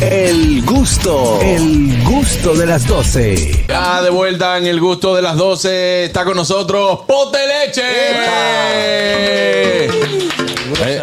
El gusto, el gusto de las 12. Ya de vuelta en el gusto de las 12 está con nosotros Pote Leche. Eh,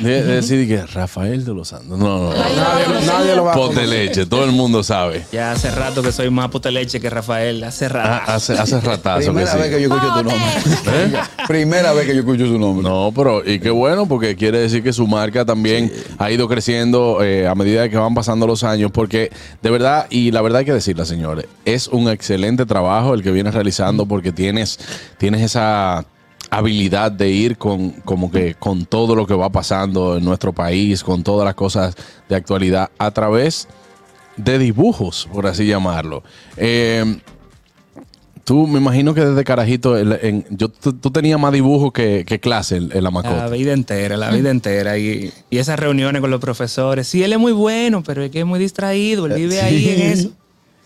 de- de decir que Rafael de los Santos. No, no, no. Nadie, nadie lo va a Pote conocer. Leche, todo el mundo sabe. Ya hace rato que soy más puta leche que Rafael. Hace rato. Ah, hace, hace ratazo que Primera sí. vez que yo escucho tu nombre. Primera vez que yo escucho su nombre. No, pero y qué bueno porque quiere decir que su marca también ha ido creciendo eh, a medida que van pasando los años porque de verdad y la verdad hay que decirla señores es un excelente trabajo el que vienes realizando porque tienes tienes esa habilidad de ir con como que con todo lo que va pasando en nuestro país con todas las cosas de actualidad a través de dibujos por así llamarlo Eh, Tú me imagino que desde carajito, el- en- yo, tú, tú tenías más dibujos que, que clase en, en la La macota. vida entera, la vida entera. Y, y esas reuniones con los profesores. Sí, él es muy bueno, pero es que es muy distraído. Él vive ahí en eso.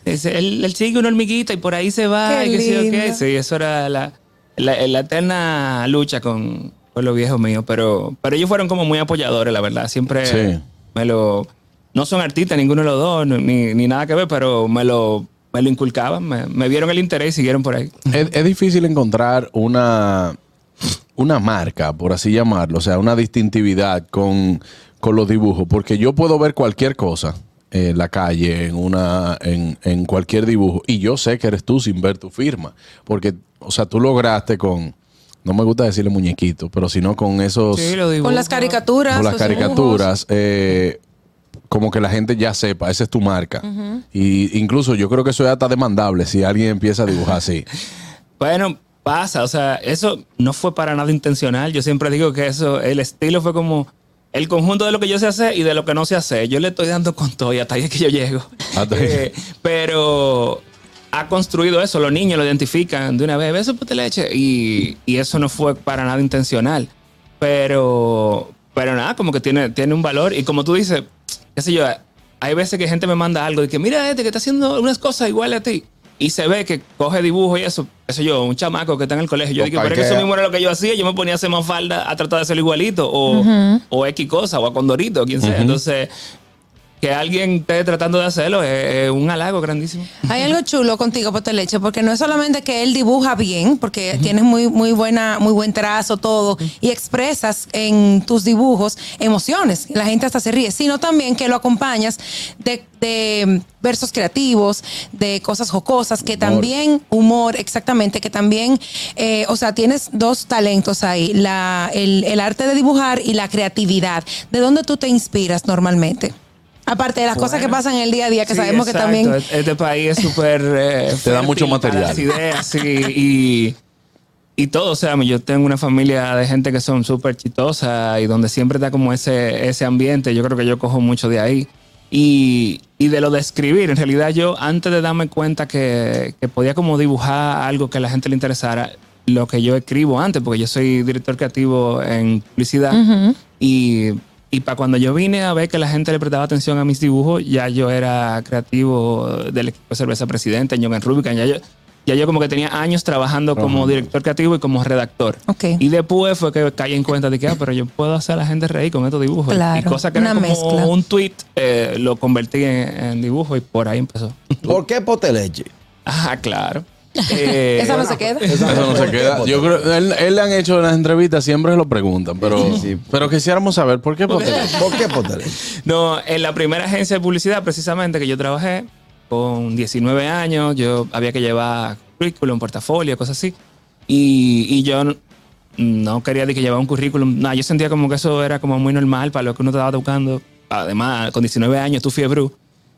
Es- él, él sigue una hormiguita y por ahí se va. Qué y qué sé yo qué. Sí, eso era la, la, la eterna lucha con, con los viejos míos. Pero, pero ellos fueron como muy apoyadores, la verdad. Siempre Sí. me lo... No son artistas ninguno de los dos, ni, ni nada que ver, pero me lo, me lo inculcaban. Me, me vieron el interés y siguieron por ahí. Es, es difícil encontrar una, una marca, por así llamarlo, o sea, una distintividad con, con los dibujos, porque yo puedo ver cualquier cosa en la calle, en, una, en, en cualquier dibujo, y yo sé que eres tú sin ver tu firma, porque, o sea, tú lograste con, no me gusta decirle muñequito, pero sino con esos... Sí, lo dibujo. Con las caricaturas. con las caricaturas, eh, como que la gente ya sepa, esa es tu marca. Y incluso yo creo que eso es hasta demandable si alguien empieza a dibujar así. Bueno, pasa, o sea, eso no fue para nada intencional. Yo siempre digo que eso, el estilo fue como el conjunto de lo que yo sé hacer y de lo que no sé hacer. Yo le estoy dando con todo y hasta ahí es que yo llego. Ahí. Eh, pero ha construido eso, los niños lo identifican de una vez, beso puta leche, y, y eso no fue para nada intencional. Pero, pero nada, como que tiene, tiene un valor y como tú dices, qué sé yo, hay veces que gente me manda algo y que mira este que está haciendo unas cosas iguales a ti. Y se ve que coge dibujo y eso, qué sé yo, un chamaco que está en el colegio. Yo Lo digo, pero es que eso mismo era lo que yo hacía. Yo me ponía a hacer más falda a tratar de hacerlo igualito. O, o X cosa, o a Condorito, quien sea. Entonces, que alguien esté tratando de hacerlo es, es un halago grandísimo. Hay algo chulo contigo, Pote Leche, porque no es solamente que él dibuja bien, porque tienes muy, muy buena, muy buen trazo, todo, y expresas en tus dibujos emociones, la gente hasta se ríe, sino también que lo acompañas de, de versos creativos, de cosas jocosas, que también, humor, exactamente, que también, eh, o sea, tienes dos talentos ahí, la, el, el arte de dibujar y la creatividad. ¿De dónde tú te inspiras normalmente? Aparte de las cosas que pasan en el día a día, que Sí, sabemos que también Este país es súper. eh, Te da mucho material. las ideas, sí, y, y todo. O sea, yo tengo una familia de gente que son súper chistosas y donde siempre está como ese, ese ambiente. Yo creo que yo cojo mucho de ahí. Y, y de lo de escribir, en realidad yo antes de darme cuenta que, que podía como dibujar algo que a la gente le interesara, lo que yo escribo antes, porque yo soy director creativo en publicidad. Y, y para cuando yo vine a ver que la gente le prestaba atención a mis dibujos, ya yo era creativo del equipo de cerveza presidente, en Young and Rubicon. Ya yo, ya yo como que tenía años trabajando como director creativo y como redactor. Y después fue que caí en cuenta de que, ah, pero yo puedo hacer a la gente reír con estos dibujos. Claro, y cosas que una eran como mezcla. un tweet, eh, lo convertí en, en dibujo y por ahí empezó. ¿Por qué Poteleche? ah, claro. Eh, esa no se queda. Eso no se ¿Por qué queda. Yo creo, él, él le han hecho en las entrevistas, siempre se lo preguntan, pero, Sí, sí. pero quisiéramos saber por qué Pote Leche? ¿Por qué Poteleche? No, en la primera agencia de publicidad, precisamente, que yo trabajé, con 19 años, yo había que llevar currículum, portafolio, cosas así. Y, y yo no, quería de que llevara un currículum. Nada, yo sentía como que eso era como muy normal para lo que uno estaba buscando. Además, con 19 años, tú fiebre.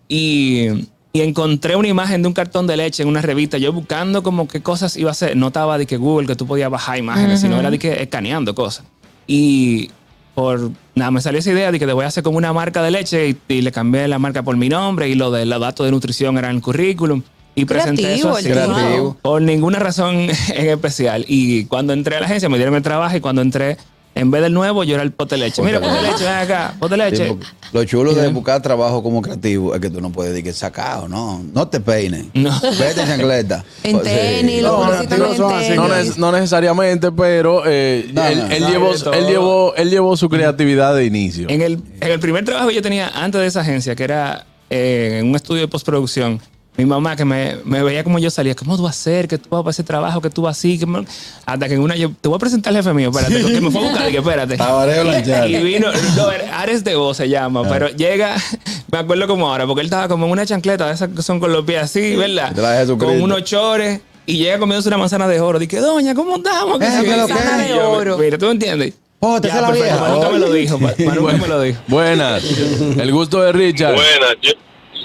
Y, y encontré una imagen de un cartón de leche en una revista. Yo buscando como qué cosas iba a hacer. No estaba de que Google, que tú podías bajar imágenes, sino era de que escaneando cosas. Y por nada, me salió esa idea de que te voy a hacer como una marca de leche y, y le cambié la marca por mi nombre y lo de los datos de nutrición eran el currículum. Y presenté eso así. Creativo. Por ninguna razón en especial. Y cuando entré a la agencia me dieron el trabajo y cuando entré En vez del nuevo, yo era el pote leche. Mira, pote leche, ven acá, pote Sí, leche. porque lo chulo de buscar trabajo como creativo es que tú no puedes decir que sacado, no. No te peines. No. Vete en chancleta. En Pues, sí. tenis, No, los no, no en son así. tenis. No, neces- no necesariamente, pero eh, No, él, no, él no, llevó, él, llevó, él llevó su creatividad de inicio. En el, en el primer trabajo que yo tenía antes de esa agencia, que era eh, en un estudio de postproducción, mi mamá que me, me veía como yo salía, ¿cómo tú vas a hacer? Que tú vas para ese trabajo, que tú vas así. Que me-". Hasta que en una yo, te voy a presentar al jefe mío, espérate, que me fue a buscar, y que espérate. Tabareo. Y vino, no, Ares de voz se llama, pero llega, me acuerdo como ahora, porque él estaba como en una chancleta, de esas que son con los pies así, ¿verdad? De de. Con unos chores y llega comiéndose una manzana de oro. Dije, doña, ¿cómo andamos? Sí, ¿qué lo sí, que sí, es? y yo, oro. Mira, ¿tú me entiendes? Oh, te Ya, la perfecto, vieja. Manu me lo dijo, Ma- Manu me lo dijo. Buenas. El gusto de Richard. Buenas,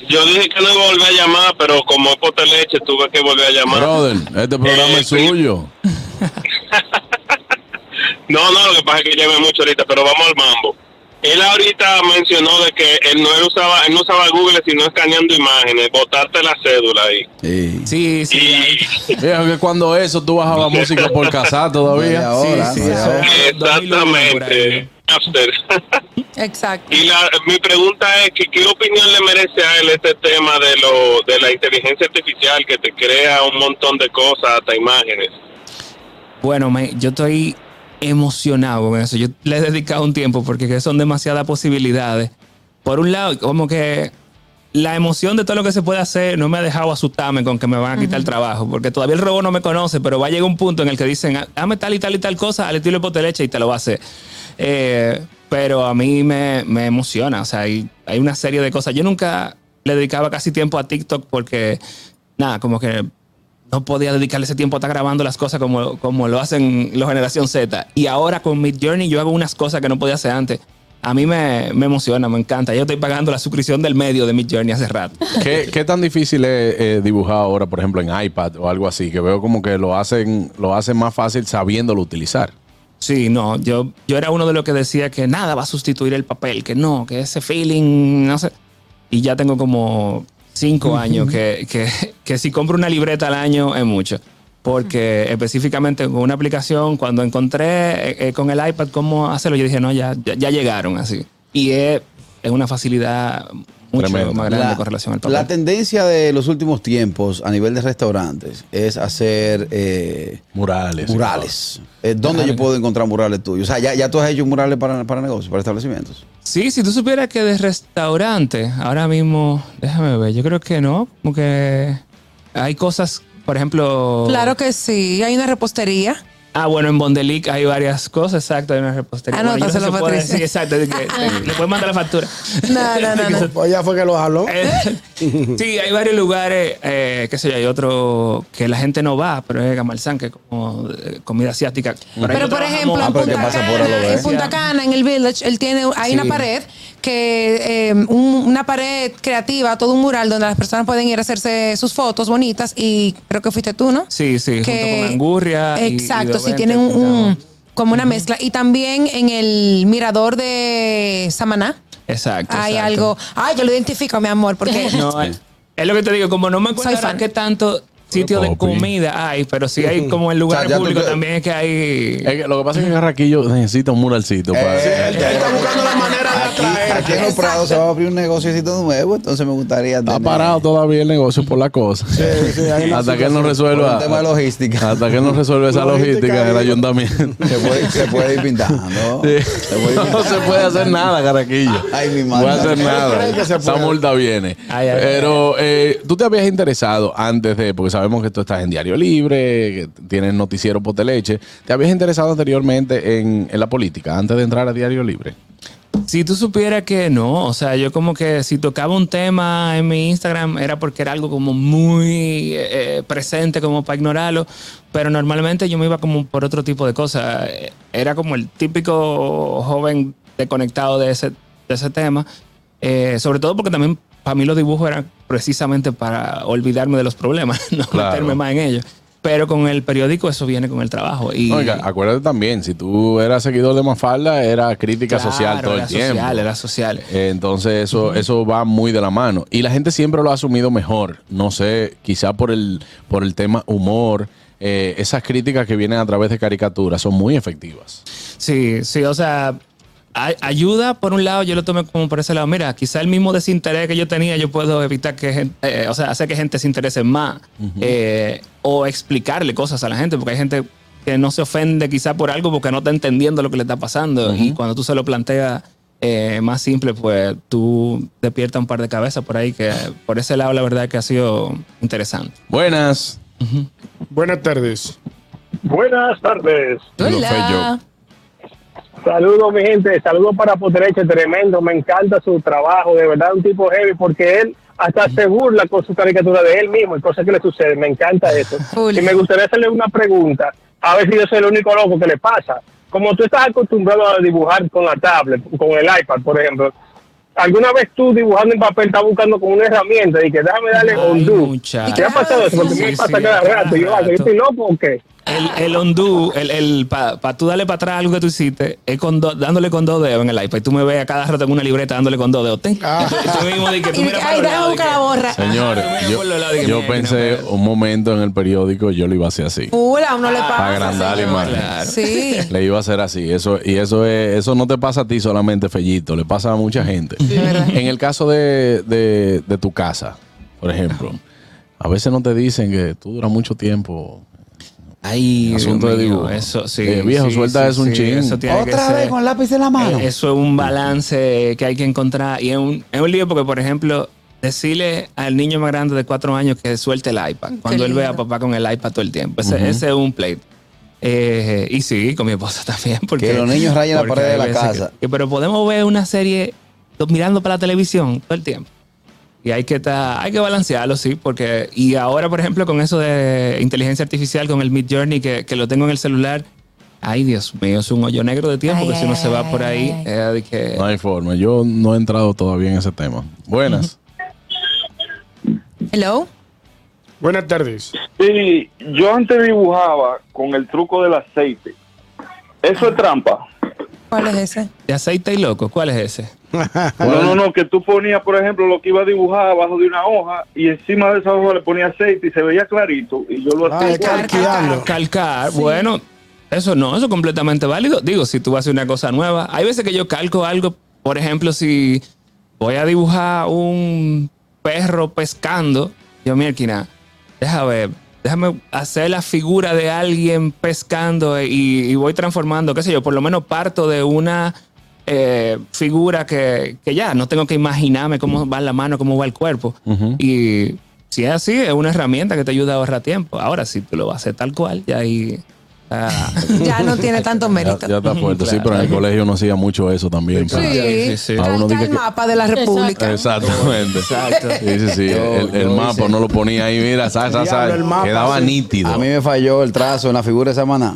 yo, dije que no iba a volver a llamar, pero como es pote leche, tuve que volver a llamar. Brother, este programa Eh, es suyo. No, no, lo que pasa es que lleve mucho ahorita, pero vamos al mambo. Él ahorita mencionó de que él no él usaba, él no usaba Google sino escaneando imágenes, botarte la cédula ahí. Sí. Sí, sí. Y que cuando eso tú bajabas música por casar todavía. hora, sí, media eso hora. es. 2001 por ahí. exactamente. Exacto. y la, mi pregunta es que qué opinión le merece a él este tema de lo de la inteligencia artificial que te crea un montón de cosas, hasta imágenes. Bueno, me- yo estoy emocionado con eso. Yo le he dedicado un tiempo porque que son demasiadas posibilidades. Por un lado, como que la emoción de todo lo que se puede hacer no me ha dejado asustarme con que me van a quitar el trabajo, porque todavía el robot no me conoce, pero va a llegar un punto en el que dicen, "Ah, dame tal y tal y tal cosa al estilo de poteleche y te lo va a hacer. Eh, pero a mí me, me emociona, o sea, hay, hay una serie de cosas. Yo nunca le dedicaba casi tiempo a TikTok porque, nada, como que no podía dedicarle ese tiempo a estar grabando las cosas como, como lo hacen los generación Z. Y ahora con Mid Journey yo hago unas cosas que no podía hacer antes. A mí me, me emociona, me encanta. Yo estoy pagando la suscripción del medio de Mid Journey hace rato. ¿Qué, qué tan difícil es eh, dibujar ahora, por ejemplo, en iPad o algo así? Que veo como que lo hacen, lo hacen más fácil sabiéndolo utilizar. Sí, no, yo, yo era uno de los que decía que nada va a sustituir el papel, que no, que ese feeling, no sé. Y ya tengo como cinco años que, que, que si compro una libreta al año es mucho. Porque específicamente con una aplicación, cuando encontré eh, eh, con el iPad cómo hacerlo, yo dije, no, ya, ya, ya llegaron así. Y es, es una facilidad mucho Tremendo. más grande La- con relación al papel. La tendencia de los últimos tiempos a nivel de restaurantes es hacer eh, Murales. murales. Eh, ¿Dónde yo puedo encontrar murales tuyos? O sea, ya, ya tú has hecho murales para, para negocios, para establecimientos. Sí, si tú supieras que de restaurante, ahora mismo, déjame ver, yo creo que no, como que hay cosas, por ejemplo... Claro que sí. Hay una repostería. Ah, bueno, en Bondelic hay varias cosas, exacto, hay una repostería. Bueno, yo no Anótaselo, si puede- Patricia. Sí, exacto, que, eh, le puedes mandar la factura. No, no, no, no. Pues ya fue que lo jaló. Eh, sí, hay varios lugares, eh, qué sé yo, hay otro que la gente no va, pero es Gamalzán, que es como eh, comida asiática. ahí Pero no por trabajamos- ejemplo, Ah, en que Punta, por Cana, lo en. Punta Cana, en el Village, él tiene, hay Sí. una pared que, eh, un- una pared creativa, todo un mural donde las personas pueden ir a hacerse sus fotos bonitas y creo que fuiste tú, ¿no? Sí, sí, Que- junto con Angurria. y- y Exacto, sí, Dovente, tienen un, como una mezcla. Y también en el mirador de Samaná Exacto. hay exacto. algo. Ay, yo lo identifico, mi amor, porque No, es, es lo que te digo, como no me acuerdo qué tanto sitio de comida hay, pero sí hay como en lugares O sea, te- también es que hay... Es que lo que pasa es que Carraquillo necesita un muralcito. para- Eh, Él está buscando la manera de Aquí, en los Prados se va a abrir un negociocito nuevo, entonces me gustaría Está tener- parado todavía el negocio por la cosa. sí, hay una hasta que él no resuelva. un tema de logística. Hasta que él no resuelva esa Logística, el digo. ayuntamiento. Se puede, se puede ir pintando. Sí. Se puede ir No se puede hacer nada, Caraquillo. Ay, mi No madre. puede hacer nada. Esa multa viene. Ay, ay, Pero eh, tú te habías interesado antes de, porque sabemos que tú estás en Diario Libre, que tienes noticiero Poteleche. ¿Te habías interesado anteriormente en, en la política antes de entrar a Diario Libre? Si tú supieras que no, o sea, yo como que si tocaba un tema en mi Instagram era porque era algo como muy eh, presente como para ignorarlo, pero normalmente yo me iba como por otro tipo de cosas. Era como el típico joven desconectado de ese, de ese tema, Eh, sobre todo porque también para mí los dibujos eran precisamente para olvidarme de los problemas, no Claro. meterme más en ellos. Pero con el periódico eso viene con el trabajo. Y, Oiga, acuérdate también, si tú eras seguidor de Mafalda, era crítica Claro, social todo el era tiempo. social, era social. Entonces eso, eso va muy de la mano. Y la gente siempre lo ha asumido mejor. No sé, quizá por el, por el tema humor. eh, esas críticas que vienen a través de caricaturas son muy efectivas. Sí, sí, o sea, ayuda por un lado, yo lo tomé como por ese lado. Mira, quizá el mismo desinterés que yo tenía, yo puedo evitar que gente, eh, o sea, hacer que gente se interese más eh, o explicarle cosas a la gente, porque hay gente que no se ofende quizá por algo porque no está entendiendo lo que le está pasando y cuando tú se lo planteas eh, más simple, pues tú despiertas un par de cabezas por ahí que por ese lado la verdad que ha sido interesante. Buenas. Buenas tardes. Buenas tardes. Lo fue Hola. Saludos, mi gente. Saludos para Potreche, tremendo. Me encanta su trabajo. De verdad, un tipo heavy porque él hasta se burla con su caricatura de él mismo y cosas que le suceden. Me encanta eso. Y me gustaría hacerle una pregunta. A ver si yo soy el único loco que le pasa. Como tú estás acostumbrado a dibujar con la tablet, con el iPad, por ejemplo. ¿Alguna vez tú dibujando en papel estás buscando con una herramienta y que déjame darle Ay, undo? muchacho. ¿Qué ha pasado eso? Porque Sí, me pasa sí, cada rato. Yo, ah, ¿yo rato. estoy loco o qué? El, el undo, el, el para tú darle para atrás algo que tú hiciste, es con do- dándole con dos dedos en el iPad. Y tú me ves a cada rato en una libreta dándole con dos dedos. Ten. Ah. Y tú, mismo di que tú miras ay, déjame buscar la borra. Señores, Ajá, yo, yo mira, pensé no, un momento en el periódico, yo lo iba a hacer así. Full, a uno le pasa. Para agrandar la señor. imagen. Claro. Sí. Le iba a hacer así. Eso, y eso es, eso no te pasa a ti solamente, Fellito, le pasa a mucha gente. En el caso de, de- de tu casa, por ejemplo, a veces no te dicen que tú duras mucho tiempo. Ay, Asunto Dios de dibujo. Eso, sí. Eh, viejo, sí, suelta sí, eso un sí, chin. Eso tiene que Otra ser- vez con lápiz en la mano. Eh, Eso es un balance que hay que encontrar. Y es un, es un lío porque, por ejemplo, decirle al niño más grande de cuatro años que suelte el iPad cuando él ve a papá con el iPad todo el tiempo. Ese, ese es un pleito. Eh, y sí, con mi esposa también. Porque, Que los niños rayen la pared de la casa. que- pero podemos ver una serie mirando para la televisión todo el tiempo. Y hay que estar, hay que balancearlo, sí, porque y ahora, por ejemplo, con eso de inteligencia artificial, con el Mid Journey que, que lo tengo en el celular, ay Dios mío, es un hoyo negro de tiempo Ay, que si uno ay, se va ay, por ahí, ay. eh, de que No hay forma. Yo no he entrado todavía en ese tema. Buenas. Hello. Buenas tardes. Sí, yo antes dibujaba con el truco del aceite. Eso es trampa. ¿Cuál es ese? de aceite y loco, ¿cuál es ese? No, no, no, que tú ponías, por ejemplo, lo que iba a dibujar abajo de una hoja y encima de esa hoja le ponía aceite y se veía clarito y yo lo Ah, hacía. calqueando. Calcar, bueno, eso no, eso es completamente válido. Digo, si tú vas a hacer una cosa nueva, hay veces que yo calco algo, por ejemplo, si voy a dibujar un perro pescando, yo, mira, déjame ver, déjame hacer la figura de alguien pescando y, y voy transformando, qué sé yo, por lo menos parto de una eh, figura que, que ya no tengo que imaginarme cómo va la mano, cómo va el cuerpo. Y si es así, es una herramienta que te ayuda a ahorrar tiempo. Ahora, si tú lo vas a hacer tal cual, ya ahí. Ah, Ya no tiene tanto Ya, mérito. ya está fuerte. Sí, pero en el colegio no hacía mucho eso también. para- Sí, Sí, sí. Uno el que- mapa de la República. Exactamente. Exacto. Sí, sí, sí. Yo- el el yo mapa hice- no lo ponía ahí, mira, sa, sa, sa, Diablo, el mapa, quedaba sí. nítido. A mí me falló el trazo en la figura de Samaná.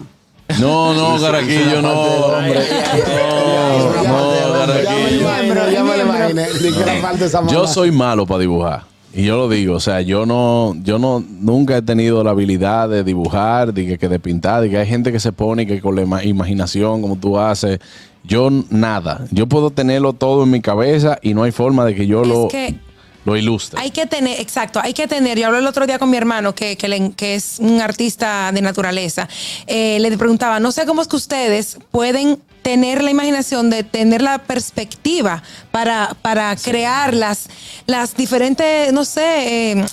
No, no, Caraquillo, no. No, Caraquillo. Yo soy malo para dibujar. Y yo lo digo, o sea, yo no, yo no, nunca he tenido la habilidad de dibujar, de que, que de pintar, de que hay gente que se pone y que con la ima- imaginación, como tú haces, yo nada. Yo puedo tenerlo todo en mi cabeza y no hay forma de que yo lo, que lo ilustre. Hay que tener, exacto, hay que tener. Yo hablé el otro día con mi hermano, que, que, le- que es un artista de naturaleza. Eh, le preguntaba, no sé cómo es que ustedes pueden tener la imaginación de tener la perspectiva para, para crear las, las diferentes, no sé, eh,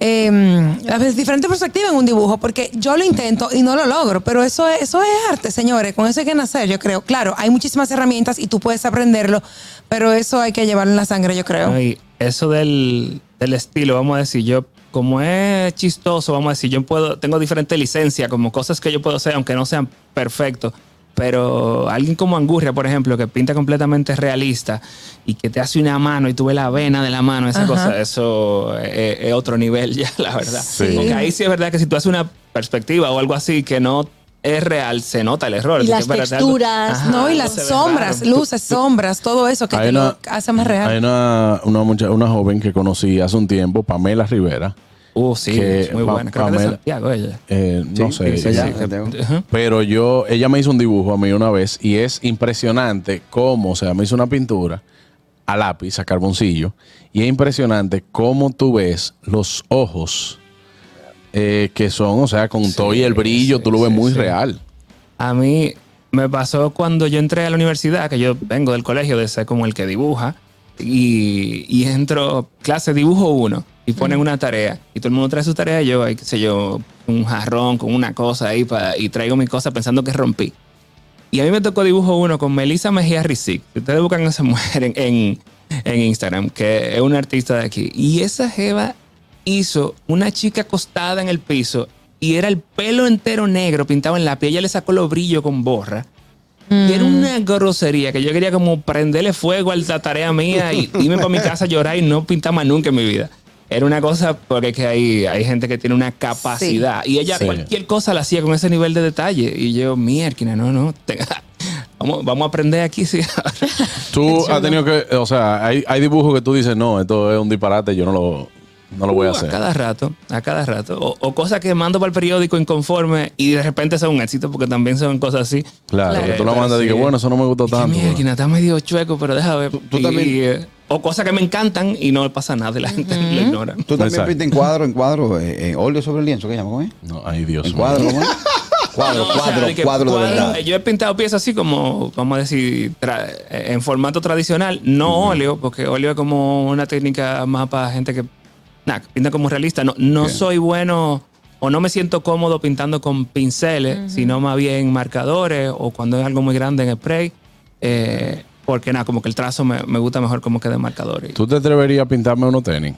eh, las diferentes perspectivas en un dibujo, porque yo lo intento y no lo logro, pero eso es, eso es arte, señores, con eso hay que nacer, yo creo. Claro, hay muchísimas herramientas y tú puedes aprenderlo, pero eso hay que llevarlo en la sangre, yo creo. Ay, eso del, del estilo, vamos a decir, yo, como es chistoso, vamos a decir, yo puedo, tengo diferentes licencias, como cosas que yo puedo hacer, aunque no sean perfectos. Pero alguien como Angurria, por ejemplo, que pinta completamente realista y que te hace una mano y tú ves la vena de la mano, esa Ajá. cosa, eso es, es otro nivel ya, la verdad. Sí. Porque ahí sí es verdad que si tú haces una perspectiva o algo así que no es real, se nota el error. Y las texturas, Ajá, No, y las sombras, raro. luces, sombras, todo eso que te lo hace más real. Hay una, una, mucha- una joven que conocí hace un tiempo, Pamela Rivera. Uh, sí, que es muy Pa- buena. Creo que es de Pamela- Santiago ella. Eh, no Sí, sé. sí, ella-. Pero yo, ella me hizo un dibujo a mí una vez y es impresionante cómo, o sea, me hizo una pintura a lápiz, a carboncillo, y es impresionante cómo tú ves los ojos eh, que son, o sea, con todo y el brillo, sí, tú lo ves sí, muy sí. real. A mí me pasó cuando yo entré a la universidad, que yo vengo del colegio de ser como el que dibuja, y, y entro, clase dibujo uno, y ponen una tarea, y todo el mundo trae su tarea, y yo, qué sé yo, un jarrón con una cosa ahí, pa- y traigo mi cosa pensando que rompí. Y a mí me tocó dibujo uno con Melissa Mejía Rizik. Ustedes buscan a esa mujer en, en, en Instagram, que es una artista de aquí. Y esa jeva hizo una chica acostada en el piso y era el pelo entero negro pintado en la piel. Ella le sacó los brillos con borra. Y era una grosería que yo quería como prenderle fuego a la tarea mía y irme para mi casa a llorar y no pintar más nunca en mi vida. Era una cosa porque es que hay, hay gente que tiene una capacidad y ella Sí. cualquier cosa la hacía con ese nivel de detalle. Y yo, mierda, no, no, tenga- vamos, vamos a aprender aquí. Sí. Tú has tenido que, o sea, hay, hay dibujos que tú dices, no, esto es un disparate, yo no lo, no lo voy a Uh, hacer. A cada rato, a cada rato. O, o cosas que mando para el periódico inconforme y de repente son un éxito porque también son cosas así. Claro, Claro. que tú lo Pero mandas y que bueno, eso no me gustó tanto. mierda, está medio chueco, pero déjame ver. tú Y, también- eh, o cosas que me encantan y no pasa nada y la gente lo ignora. Tú también Exacto. pintas en cuadro, en cuadro, eh, en óleo sobre el lienzo, ¿qué llama? ¿Cómo es? No, ay Dios En mío. cuadro, ¿cómo es? Cuadro, No, o sea, cuadro, de que cuadro de cuadro, verdad. Yo he pintado piezas así como, vamos a decir, tra- eh, en formato tradicional, no óleo, porque óleo es como una técnica más para gente que nada, que pinta como realista. No, no Bien. soy bueno o no me siento cómodo pintando con pinceles, sino más bien marcadores o cuando es algo muy grande en spray. eh, porque nada, como que el trazo me, me gusta mejor como que de marcadores. ¿Tú te atreverías a pintarme unos tenis?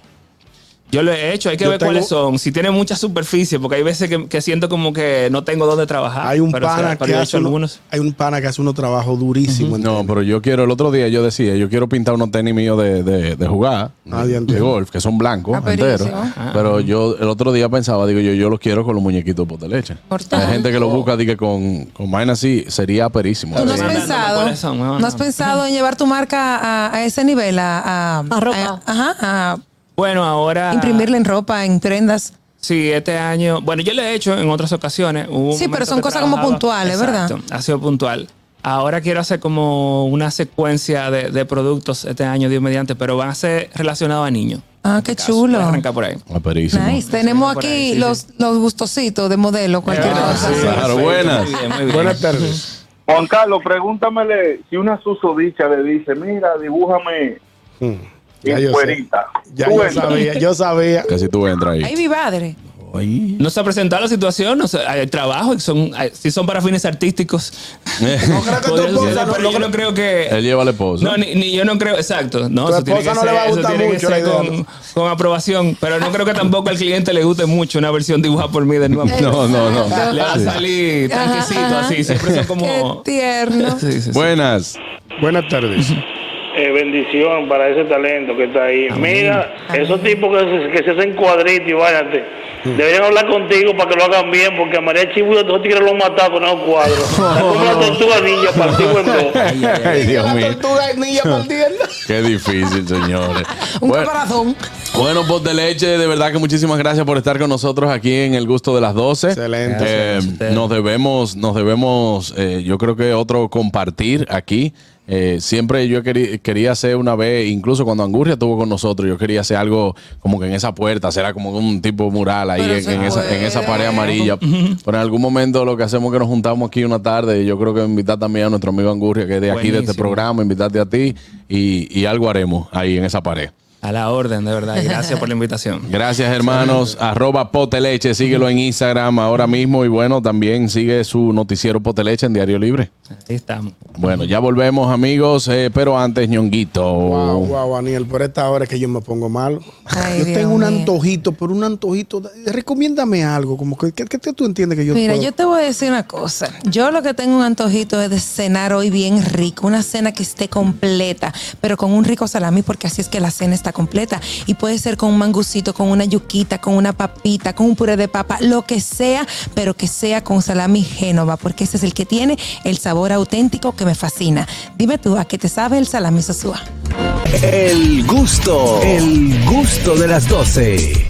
Yo lo he hecho, hay que Yo ver tengo- cuáles son. Si tiene mucha superficie, porque hay veces que, que siento como que no tengo dónde trabajar. Hay un pero, o sea, pana pero que yo he hace hecho uno- algunos. hay un pana que hace unos trabajos durísimos. No, pero yo quiero, el otro día yo decía, yo quiero pintar unos tenis míos de, de, de jugar, Ah, de, golf, que son blancos, Ah, enteros. perísimo. Pero yo el otro día pensaba, digo yo, yo los quiero con los muñequitos por de leche. Mortal. Hay gente que lo busca, digo, con, con vaina así, sería perísimo. ¿Tú no has pensado, cuáles son, ¿no has pensado en llevar tu marca a, a ese nivel? A, a, A ropa. a- ajá, a Bueno, ahora. imprimirle en ropa, en prendas. Sí, este año. Bueno, yo lo he hecho en otras ocasiones. Hubo un Sí, pero son cosas como puntuales, ¿verdad? Ha sido puntual. Ahora quiero hacer como una secuencia de, de productos este año, Dios mediante, pero van a ser relacionados a niños. Ah, qué a chulo. arrancar por ahí. Ah. Nice. Tenemos aquí ahí, sí, los, sí. los gustositos de modelo, cualquier Ah, cosa. sí, Claro, buenas. Muy bien, muy bien. Buenas tardes. Juan Carlos, pregúntamele si una susodicha le dice, mira, dibújame Hmm. Ya yo. Ya yo sabía, yo sabía. Que si tú entras ahí. Ay, mi padre. No se ha presentado la situación, no sé, hay trabajo, y son, hay- si son para fines artísticos. No creo que tu esposa no- pero no yo no creo- que. Él lleva al esposo. No, ni, ni yo no creo, exacto. No, Tu eso tiene esposa que no le va a ser- gustar mucho la con, aprobación, pero no creo que tampoco al cliente le guste mucho una versión dibujada por mí de nuevo. No, no, no. Le va a salir tranquisito Ajá. así, siempre son como... Qué tierno. Sí, sí, sí. Buenas. Buenas tardes. Eh, bendición para ese talento que está ahí. Mira, esos tipos que se, que se hacen cuadritos y váyate, deberían hablar contigo para que lo hagan bien, porque a María Chibu dos tigres lo han matado con esos cuadros. Es como una tortuga ninja partido en dos. Ay, Dios la mío. tortuga niña partiendo. Qué difícil, señores. Un Bueno, caparazón. Bueno, Voz de Leche, de verdad que muchísimas gracias por estar con nosotros aquí en el gusto de las 12. Excelente. Eh, nos debemos, nos debemos, eh, yo creo que otro compartir aquí. Eh, siempre yo querí- quería hacer una vez, incluso cuando Angurria estuvo con nosotros, yo quería hacer algo como que en esa puerta, será como un tipo mural ahí en, esa, en esa pared amarilla. Pero en algún momento lo que hacemos es que nos juntamos aquí una tarde y yo creo que invitar también a nuestro amigo Angurria, que es de aquí, de este programa, invitarte a ti y, y algo haremos ahí en esa pared. A la orden, de verdad. Gracias por la invitación. Gracias, hermanos. Arroba Poteleche, síguelo en Instagram ahora mismo. Y bueno, también sigue su noticiero Poteleche en Diario Libre. Ahí estamos. Bueno, ya volvemos, amigos. eh, pero antes, ñonguito. Wow, wow, Daniel, por esta hora es que yo me pongo malo. Ay, yo Dios tengo un mío. antojito, pero un antojito. Recomiéndame algo, como que, ¿qué, qué- tú entiendes que yo Mira, puedo? yo te voy a decir una cosa. Yo lo que tengo un antojito es de cenar hoy bien rico, una cena que esté completa, pero con un rico salami, porque así es que la cena completa. Y puede ser con un mangucito, con una yuquita, con una papita, con un puré de papa, lo que sea, pero que sea con salami Génova, porque ese es el que tiene el sabor auténtico que me fascina. Dime tú, ¿a qué te sabe el salami Sosúa? El gusto, el gusto de las 12.